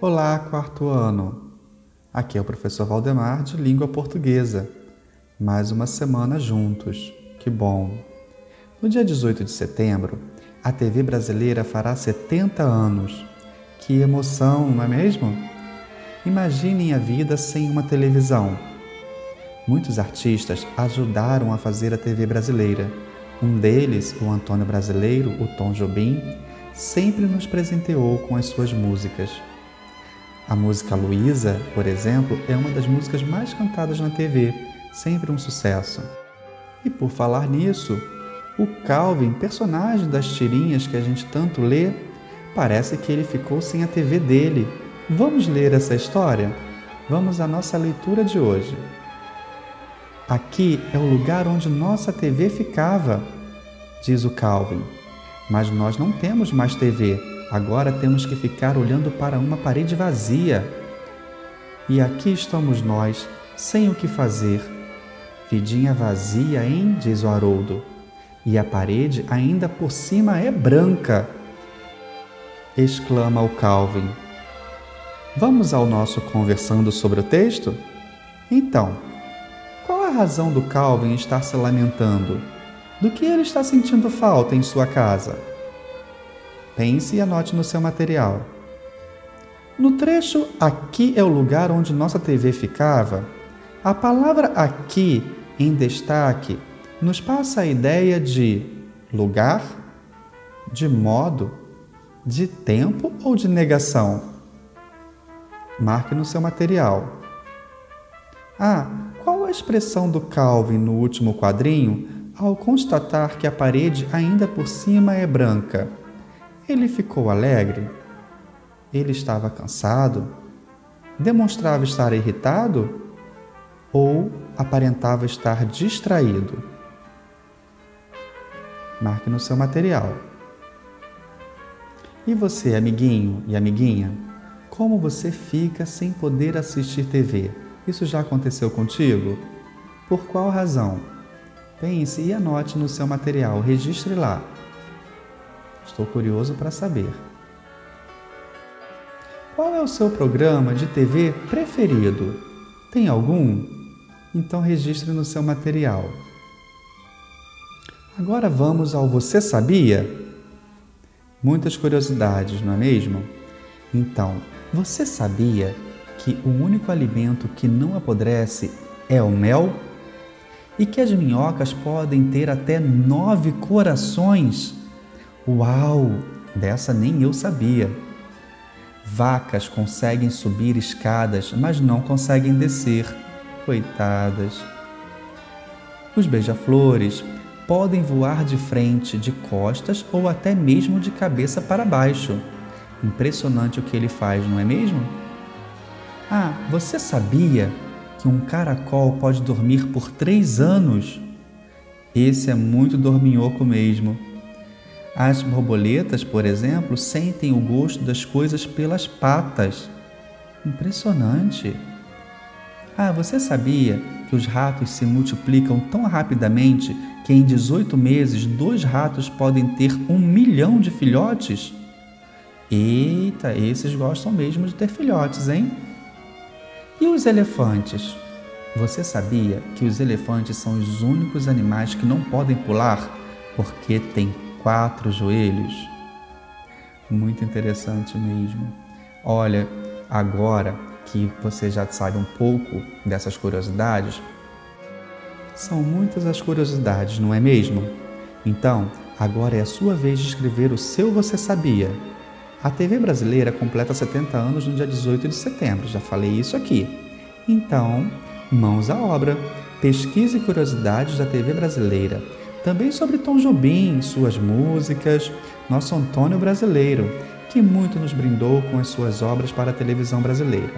Olá, quarto ano. Aqui é o professor Valdemar de Língua Portuguesa. Mais uma semana juntos. Que bom. No dia 18 de setembro, a TV brasileira fará 70 anos. Que emoção, não é mesmo? Imaginem a vida sem uma televisão. Muitos artistas ajudaram a fazer a TV brasileira. Um deles, o Antônio Brasileiro, o Tom Jobim, sempre nos presenteou com as suas músicas. A música Luísa, por exemplo, é uma das músicas mais cantadas na TV, sempre um sucesso. E por falar nisso, o Calvin, personagem das tirinhas que a gente tanto lê, parece que ele ficou sem a TV dele. Vamos ler essa história? Vamos à nossa leitura de hoje. Aqui é o lugar onde nossa TV ficava, diz o Calvin. Mas nós não temos mais TV Agora temos que ficar olhando para uma parede vazia. E aqui estamos nós, sem o que fazer. Vidinha vazia, hein? diz o Haroldo. E a parede ainda por cima é branca. Exclama o Calvin. Vamos ao nosso conversando sobre o texto? Então, qual a razão do Calvin estar se lamentando? Do que ele está sentindo falta em sua casa? Pense e anote no seu material. No trecho Aqui é o lugar onde nossa TV ficava, a palavra aqui em destaque nos passa a ideia de lugar, de modo, de tempo ou de negação. Marque no seu material. Ah, qual a expressão do Calvin no último quadrinho ao constatar que a parede ainda por cima é branca? Ele ficou alegre? Ele estava cansado? Demonstrava estar irritado? Ou aparentava estar distraído? Marque no seu material. E você, amiguinho e amiguinha, como você fica sem poder assistir TV? Isso já aconteceu contigo? Por qual razão? Pense e anote no seu material, registre lá. Estou curioso para saber. Qual é o seu programa de TV preferido? Tem algum? Então registre no seu material. Agora vamos ao Você Sabia? Muitas curiosidades, não é mesmo? Então, você sabia que o único alimento que não apodrece é o mel? E que as minhocas podem ter até nove corações? Uau! Dessa nem eu sabia. Vacas conseguem subir escadas, mas não conseguem descer. Coitadas. Os beija-flores podem voar de frente, de costas ou até mesmo de cabeça para baixo. Impressionante o que ele faz, não é mesmo? Ah, você sabia que um caracol pode dormir por três anos? Esse é muito dorminhoco mesmo. As borboletas, por exemplo, sentem o gosto das coisas pelas patas. Impressionante! Ah, você sabia que os ratos se multiplicam tão rapidamente que em 18 meses dois ratos podem ter um milhão de filhotes? Eita, esses gostam mesmo de ter filhotes, hein? E os elefantes? Você sabia que os elefantes são os únicos animais que não podem pular porque têm quatro joelhos. Muito interessante mesmo. Olha, agora que você já sabe um pouco dessas curiosidades, são muitas as curiosidades, não é mesmo? Então, agora é a sua vez de escrever o seu Você Sabia. A TV brasileira completa 70 anos no dia 18 de setembro, já falei isso aqui. Então, mãos à obra. Pesquise curiosidades da TV brasileira também sobre Tom Jobim, suas músicas, nosso Antônio brasileiro, que muito nos brindou com as suas obras para a televisão brasileira.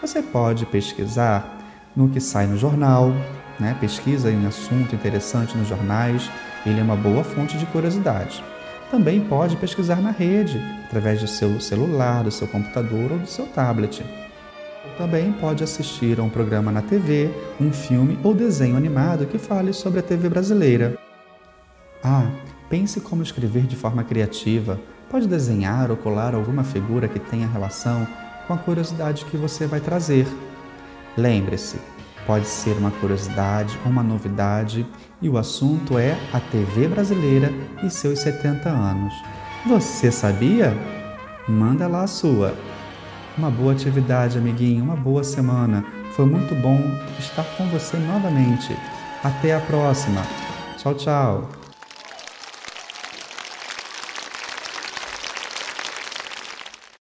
Você pode pesquisar no que sai no jornal, né? pesquisa em assunto interessante nos jornais, ele é uma boa fonte de curiosidade. Também pode pesquisar na rede, através do seu celular, do seu computador ou do seu tablet. Também pode assistir a um programa na TV, um filme ou desenho animado que fale sobre a TV brasileira. Ah, pense como escrever de forma criativa. Pode desenhar ou colar alguma figura que tenha relação com a curiosidade que você vai trazer. Lembre-se, pode ser uma curiosidade, uma novidade, e o assunto é a TV brasileira e seus 70 anos. Você sabia? Manda lá a sua. Uma boa atividade, amiguinho, uma boa semana. Foi muito bom estar com você novamente. Até a próxima. Tchau, tchau.